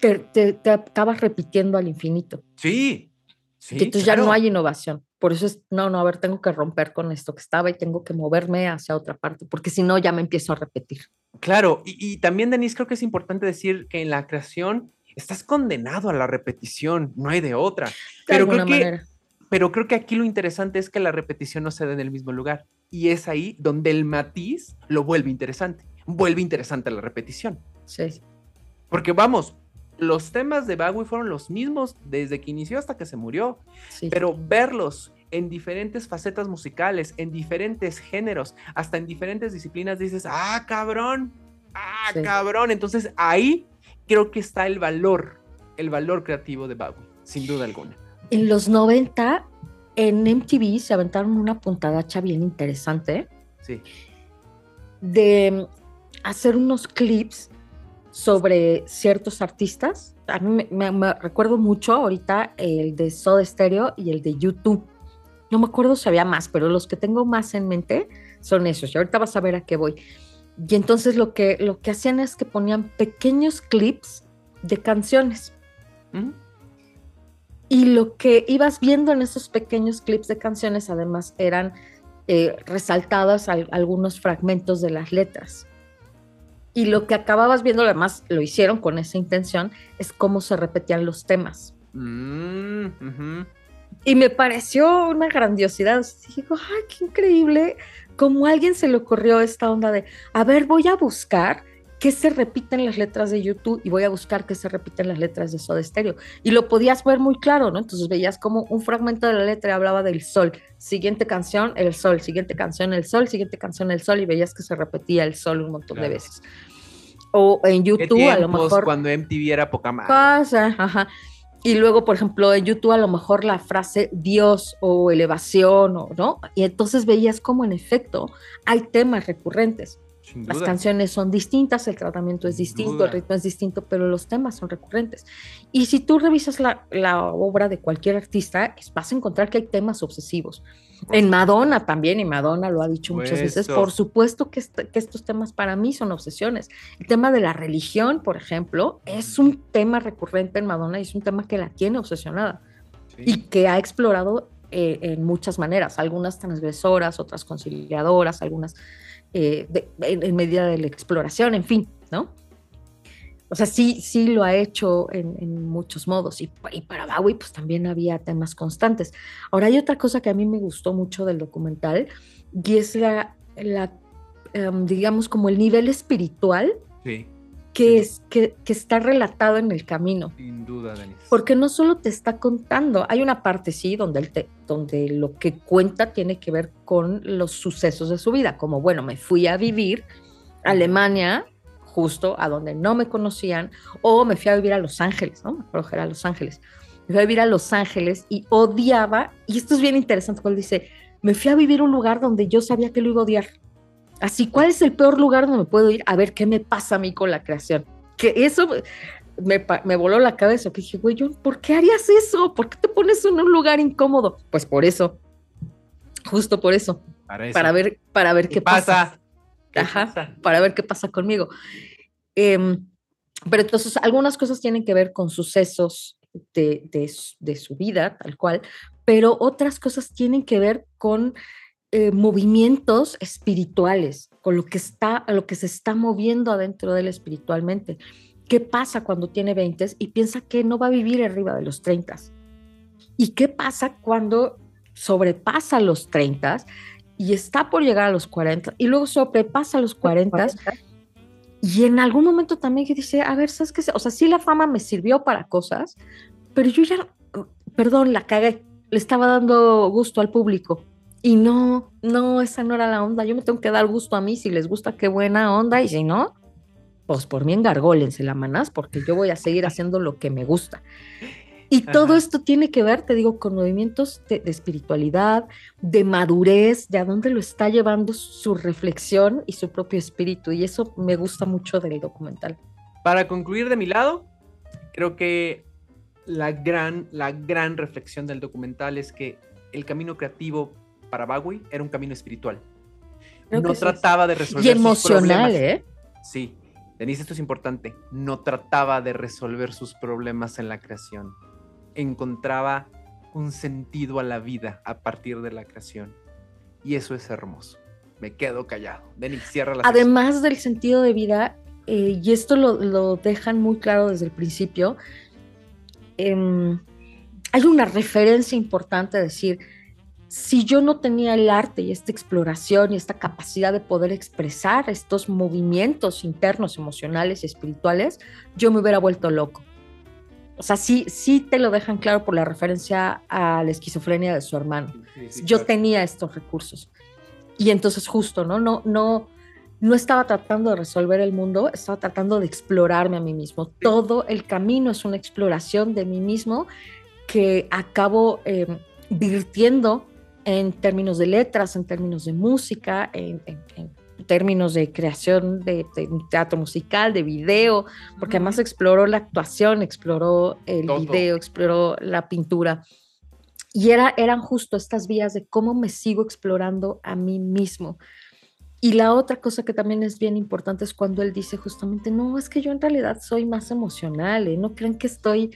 te, acabas repitiendo al infinito. Sí, sí. entonces ya no hay innovación. Por eso es, no, no, a ver, tengo que romper con esto que estaba y tengo que moverme hacia otra parte, porque si no ya me empiezo a repetir. Claro, y, también, Denise, creo que es importante decir que en la creación estás condenado a la repetición, no hay de otra. pero, creo que, pero creo que aquí lo interesante es que la repetición no se da en el mismo lugar. Y es ahí donde el matiz lo vuelve interesante. Vuelve interesante la repetición. Sí. Porque vamos, los temas de Bowie fueron los mismos desde que inició hasta que se murió, pero verlos en diferentes facetas musicales, en diferentes géneros, hasta en diferentes disciplinas, dices, ah, cabrón, ah, cabrón. Entonces ahí creo que está el valor, el valor creativo de Bowie, sin duda alguna. En los 90, en MTV se aventaron una puntadacha bien interesante. Sí. De hacer unos clips sobre ciertos artistas. A mí me, recuerdo mucho ahorita el de Soda Stereo y el de YouTube. No me acuerdo si había más, pero los que tengo más en mente son esos. Y ahorita vas a ver a qué voy. Y entonces lo que, lo que hacían es que ponían pequeños clips de canciones. Y lo que ibas viendo en esos pequeños clips de canciones, además, eran eh, resaltadas algunos fragmentos de las letras. Y lo que acababas viendo, además lo hicieron con esa intención, es cómo se repetían los temas. Mm, y me pareció una grandiosidad. Digo, ay, qué increíble. Como a alguien se le ocurrió esta onda de, a ver, voy a buscar qué se repiten las letras de YouTube y voy a buscar qué se repiten las letras de Soda Stereo. Y lo podías ver muy claro, ¿no? Entonces veías como un fragmento de la letra hablaba del sol. Siguiente canción, el sol. Siguiente canción, el sol. Siguiente canción, el sol. Y veías que se repetía el sol un montón de veces. O en YouTube a lo mejor. Cuando MTV era poca más. Pasa, ajá. Y luego, por ejemplo, en YouTube a lo mejor la frase Dios o elevación, o, ¿no? Y entonces veías como en efecto hay temas recurrentes. Las canciones son distintas, el tratamiento es distinto, el ritmo es distinto, pero los temas son recurrentes. Y si tú revisas la, la obra de cualquier artista, vas a encontrar que hay temas obsesivos. En Madonna también, y Madonna lo ha dicho muchas veces, por supuesto que, que, estos temas para mí son obsesiones. El tema de la religión, por ejemplo, es un tema recurrente en Madonna y es un tema que la tiene obsesionada y que ha explorado eh, en muchas maneras, algunas transgresoras, otras conciliadoras, algunas eh, en, medida de la exploración, en fin, ¿no? O sea, sí, sí lo ha hecho en, muchos modos. Y, para Bowie, pues también había temas constantes. Ahora, hay otra cosa que a mí me gustó mucho del documental, y es la, la em, digamos, como el nivel espiritual que, Es, que, que, está relatado en el camino. Sin duda, Denise. Porque no solo te está contando, hay una parte, sí, donde, te, donde lo que cuenta tiene que ver con los sucesos de su vida, como, bueno, me fui a vivir a Alemania justo a donde no me conocían, o me fui a vivir a Los Ángeles, ¿no? Me acuerdo que era Los Ángeles. Me fui a vivir a Los Ángeles y odiaba, y esto es bien interesante cuando dice, me fui a vivir a un lugar donde yo sabía que lo iba a odiar. Así, ¿cuál es el peor lugar donde me puedo ir a ver qué me pasa a mí con la creación? Que eso me, me voló la cabeza, que dije, güey, ¿por qué harías eso? ¿Por qué te pones en un lugar incómodo? Pues por eso. justo por eso, Para, eso. para ver, para ver qué, pasa. ¿Qué Ajá, pasa? para ver qué pasa conmigo. Em, pero entonces algunas cosas tienen que ver con sucesos de, de de su vida, tal cual, pero otras cosas tienen que ver con eh, movimientos espirituales, con lo que está, lo que se está moviendo adentro de él espiritualmente. ¿Qué pasa cuando tiene 20 y piensa que no va a vivir arriba de los 30? ¿Y qué pasa cuando sobrepasa los 30 y está por llegar a los 40 y luego sobrepasa los 40 y en algún momento también que dice, a ver, ¿sabes qué? O sea, sí la fama me sirvió para cosas, pero yo ya, perdón, la cagué, le estaba dando gusto al público. Y no, no, esa no era la onda. Yo me tengo que dar gusto a mí. Si les gusta, qué buena onda. Y si no, pues por mí engargólense la manás, porque yo voy a seguir haciendo lo que me gusta. Y todo esto tiene que ver, te digo, con movimientos de, de espiritualidad, de madurez, de a dónde lo está llevando su reflexión y su propio espíritu. Y eso me gusta mucho del documental. Para concluir de mi lado, creo que la gran, la gran reflexión del documental es que el camino creativo para Bowie era un camino espiritual. Creo no que sí. trataba de resolver Y sus emocional, problemas. ¿eh? Sí, Denise, esto es importante. No trataba de resolver sus problemas en la creación. Encontraba un sentido a la vida a partir de la creación. Y eso es hermoso. Me quedo callado. Denise, cierra la. Además del sentido de vida, eh, y esto lo, lo dejan muy claro desde el principio, em, hay una referencia importante a decir, si yo no tenía el arte y esta exploración y esta capacidad de poder expresar estos movimientos internos, emocionales y espirituales, yo me hubiera vuelto loco. O sea, sí, sí te lo dejan claro por la referencia a la esquizofrenia de su hermano Sí, sí, yo claro. tenía estos recursos. Y entonces justo, ¿no? No, no, no estaba tratando de resolver el mundo, estaba tratando de explorarme a mí mismo. Todo el camino es una exploración de mí mismo que acabo eh, virtiendo en términos de letras, en términos de música, en, en- en términos de creación de, de teatro musical, de video, porque además exploró la actuación, exploró el Todo. video, exploró la pintura. Y era, eran justo estas vías de cómo me sigo explorando a mí mismo. Y la otra cosa que también es bien importante es cuando él dice justamente, no, es que yo en realidad soy más emocional, ¿eh? no crean que estoy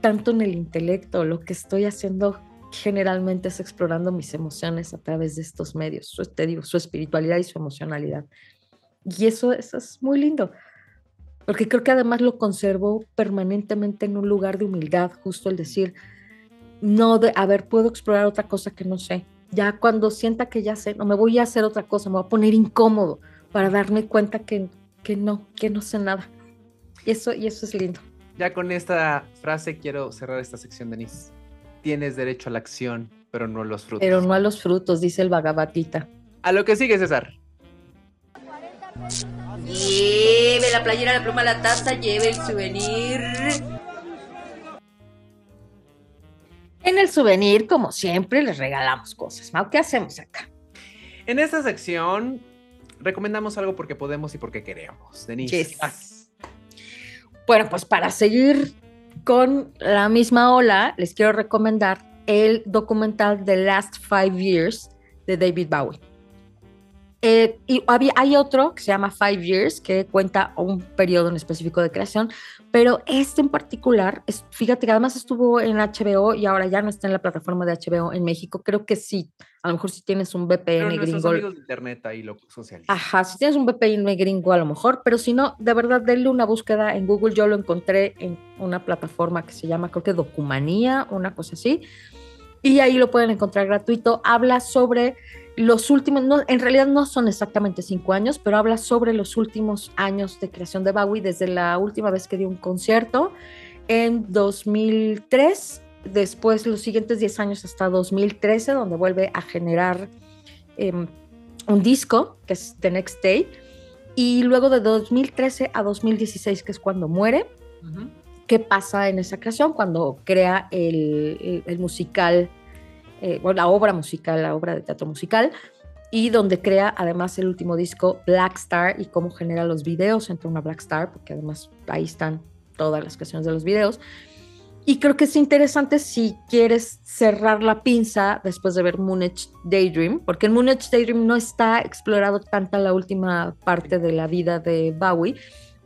tanto en el intelecto, lo que estoy haciendo generalmente es explorando mis emociones a través de estos medios, su, te digo, su espiritualidad y su emocionalidad. Y eso, eso es muy lindo, porque creo que además lo conservó permanentemente en un lugar de humildad, justo el decir, no de, a ver, puedo explorar otra cosa que no sé. Ya cuando sienta que ya sé, no me voy a hacer otra cosa, me voy a poner incómodo para darme cuenta que, que no, que no sé nada. Y eso, y eso es lindo. Ya con esta frase quiero cerrar esta sección, Denise. Tienes derecho a la acción, pero no a los frutos. Pero no a los frutos, dice el Bhagavad-gita. A lo que sigue, César. Lleve la playera, la pluma, la taza, lleve el souvenir. En el souvenir, como siempre, les regalamos cosas. Mau, ¿Qué hacemos acá? En esta sección recomendamos algo porque podemos y porque queremos. Denise. Yes. Bueno, pues para seguir con la misma ola, les quiero recomendar el documental The Last Five Years de David Bowie. Eh, y había, hay otro que se llama Five Years, que cuenta un periodo en específico de creación, pero este en particular, es, fíjate que además estuvo en HBO y ahora ya no está en la plataforma de HBO en México. Creo que sí, a lo mejor si tienes un Pero VPN nuestros gringo. amigos de internet ahí lo socializan. Ajá, si tienes un VPN gringo a lo mejor, pero si no, de verdad, denle una búsqueda en Google. Yo lo encontré en una plataforma que se llama, creo que Documanía, una cosa así. Y ahí lo pueden encontrar gratuito. Habla sobre los últimos, no, en realidad no son exactamente cinco años, pero habla sobre los últimos años de creación de Bowie desde la última vez que dio un concierto en 2003, después los siguientes 10 años hasta 2013, donde vuelve a generar em, un disco, que es The Next Day, y luego de 2013 a 2016, que es cuando muere, qué pasa en esa creación cuando crea el, el- el musical, eh, bueno, la obra musical, la obra de teatro musical, y donde crea además el último disco Black Star y cómo genera los videos entre una Black Star, porque además ahí están todas las canciones de los videos. Y creo que es interesante si quieres cerrar la pinza después de ver Moonage Daydream, porque en Moonage Daydream no está explorado tanta la última parte de la vida de Bowie.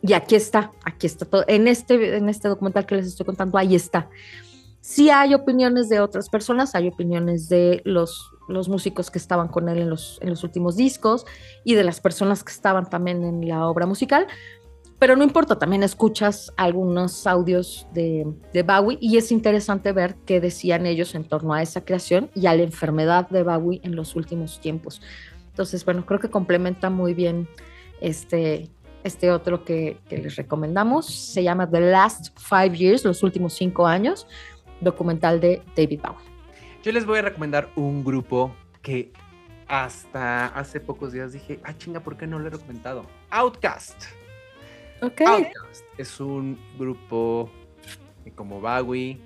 Y aquí está, aquí está todo. En este, en este documental que les estoy contando, ahí está. Sí hay opiniones de otras personas, hay opiniones de los, los músicos que estaban con él en los, en los últimos discos y de las personas que estaban también en la obra musical, pero no importa, también escuchas algunos audios de, de, Bowie y es interesante ver qué decían ellos en torno a esa creación y a la enfermedad de Bowie en los últimos tiempos. Entonces, bueno, creo que complementa muy bien este, este otro que, que les recomendamos. Se llama The Last Five Years, los últimos cinco años, documental de David Bowie. Yo les voy a recomendar un grupo que hasta hace pocos días dije, ah, chinga, ¿por qué no lo he recomendado? Outcast. Ok. Outcast es un grupo que como Bowie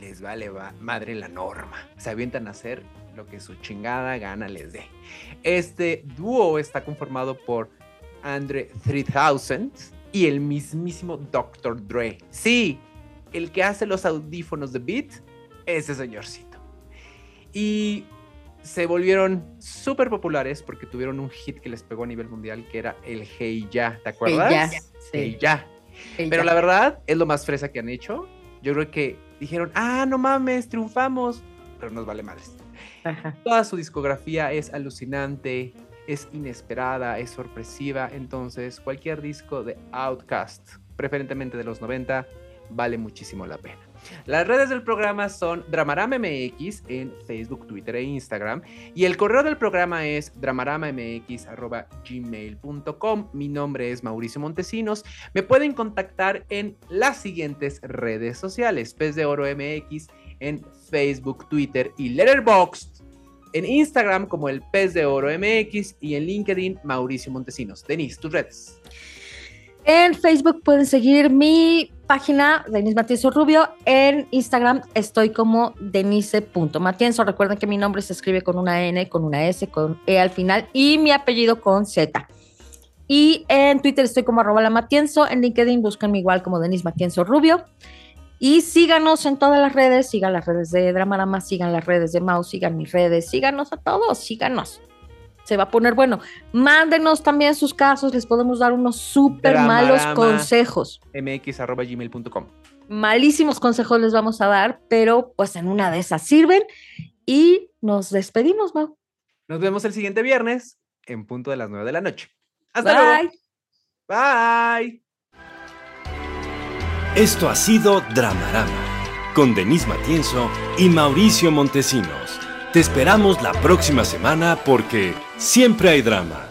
les vale va madre la norma. Se avientan a hacer lo que su chingada gana les dé. Este dúo está conformado por Andre 3000 y el mismísimo Dr. Dre. Sí, el que hace los audífonos de Beat, ese señorcito. Y se volvieron súper populares porque tuvieron un hit que les pegó a nivel mundial que era el Hey Ya, ¿te acuerdas? Hey Ya, sí. Hey Ya. Hey Pero Ya. la verdad es lo más fresa que han hecho. Yo creo que dijeron, ah, no mames, triunfamos. Pero nos vale madres. Ajá. Toda su discografía es alucinante, es inesperada, es sorpresiva. Entonces, cualquier disco de Outkast, preferentemente de los 90, vale muchísimo la pena. Las redes del programa son Dramarama MX en Facebook, Twitter e Instagram. Y el correo del programa es dramaramamx.gmail.com. Mi nombre es Mauricio Montesinos. Me pueden contactar en las siguientes redes sociales: Pez de Oro MX en Facebook, Twitter y Letterboxd. En Instagram como el Pez de Oro MX y en LinkedIn Mauricio Montesinos. Denise, tus redes. En Facebook pueden seguir mi página, Denise Matienzo Rubio. En Instagram estoy como denise.matienzo. Recuerden que mi nombre se escribe con una N, con una S, con E al final y mi apellido con Z. Y en Twitter estoy como arroba la Matienzo. En LinkedIn búsquenme igual como Denise Matienzo Rubio. Y síganos en todas las redes, sigan las redes de Dramarama, sigan las redes de Mouse, sigan mis redes, síganos a todos, síganos. Se va a poner bueno. Mándenos también sus casos, les podemos dar unos súper malos consejos. mx.gmail.com. Malísimos consejos les vamos a dar, pero pues en una de esas sirven. Y nos despedimos, Mau. Nos vemos el siguiente viernes en punto de las 9 de la noche. Hasta luego. Bye. Bye. Esto ha sido Dramarama, con Denise Matienzo y Mauricio Montesinos. Te esperamos la próxima semana porque siempre hay drama.